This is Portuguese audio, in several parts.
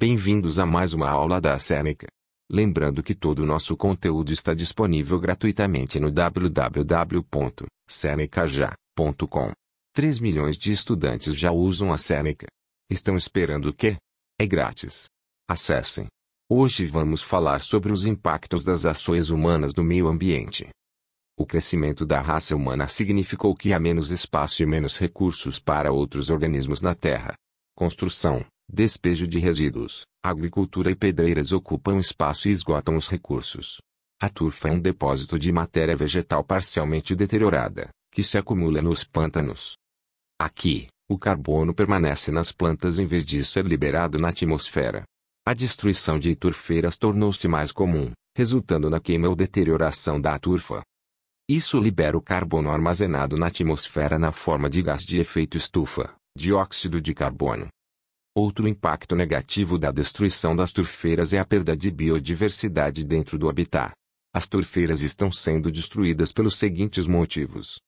Bem-vindos a mais uma aula da Seneca. Lembrando que todo o nosso conteúdo está disponível gratuitamente no www.senecaja.com. 3 milhões de estudantes já usam a Seneca. Estão esperando o quê? É grátis. Acessem. Hoje vamos falar sobre os impactos das ações humanas no meio ambiente. O crescimento da raça humana significou que há menos espaço e menos recursos para outros organismos na Terra. Construção, despejo de resíduos, agricultura e pedreiras ocupam espaço e esgotam os recursos. A turfa é um depósito de matéria vegetal parcialmente deteriorada, que se acumula nos pântanos. Aqui, o carbono permanece nas plantas em vez de ser liberado na atmosfera. A destruição de turfeiras tornou-se mais comum, resultando na queima ou deterioração da turfa. Isso libera o carbono armazenado na atmosfera na forma de gás de efeito estufa, dióxido de carbono. Outro impacto negativo da destruição das turfeiras é a perda de biodiversidade dentro do habitat. As turfeiras estão sendo destruídas pelos seguintes motivos: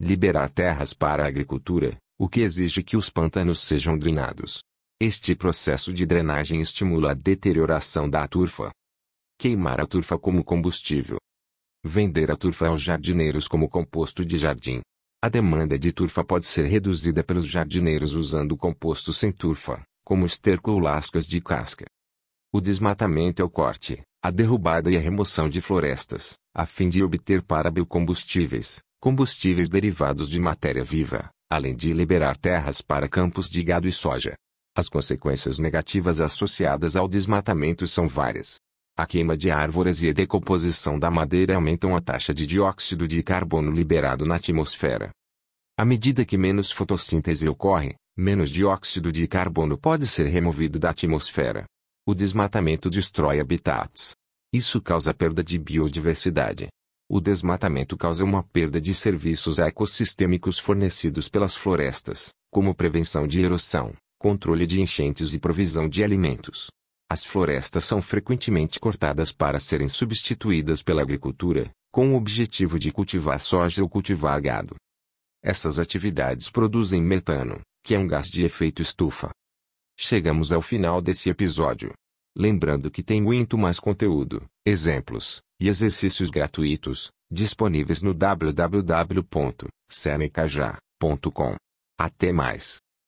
liberar terras para a agricultura, o que exige que os pântanos sejam drenados. Este processo de drenagem estimula a deterioração da turfa. Queimar a turfa como combustível. Vender a turfa aos jardineiros como composto de jardim. A demanda de turfa pode ser reduzida pelos jardineiros usando composto sem turfa, como esterco ou lascas de casca. O desmatamento é o corte, a derrubada e a remoção de florestas, a fim de obter para biocombustíveis, combustíveis derivados de matéria viva, além de liberar terras para campos de gado e soja. As consequências negativas associadas ao desmatamento são várias. A queima de árvores e a decomposição da madeira aumentam a taxa de dióxido de carbono liberado na atmosfera. À medida que menos fotossíntese ocorre, menos dióxido de carbono pode ser removido da atmosfera. O desmatamento destrói habitats. Isso causa perda de biodiversidade. O desmatamento causa uma perda de serviços ecossistêmicos fornecidos pelas florestas, como prevenção de erosão, controle de enchentes e provisão de alimentos. As florestas são frequentemente cortadas para serem substituídas pela agricultura, com o objetivo de cultivar soja ou cultivar gado. Essas atividades produzem metano, que é um gás de efeito estufa. Chegamos ao final desse episódio. Lembrando que tem muito mais conteúdo, exemplos e exercícios gratuitos disponíveis no www.senecaja.com. Até mais.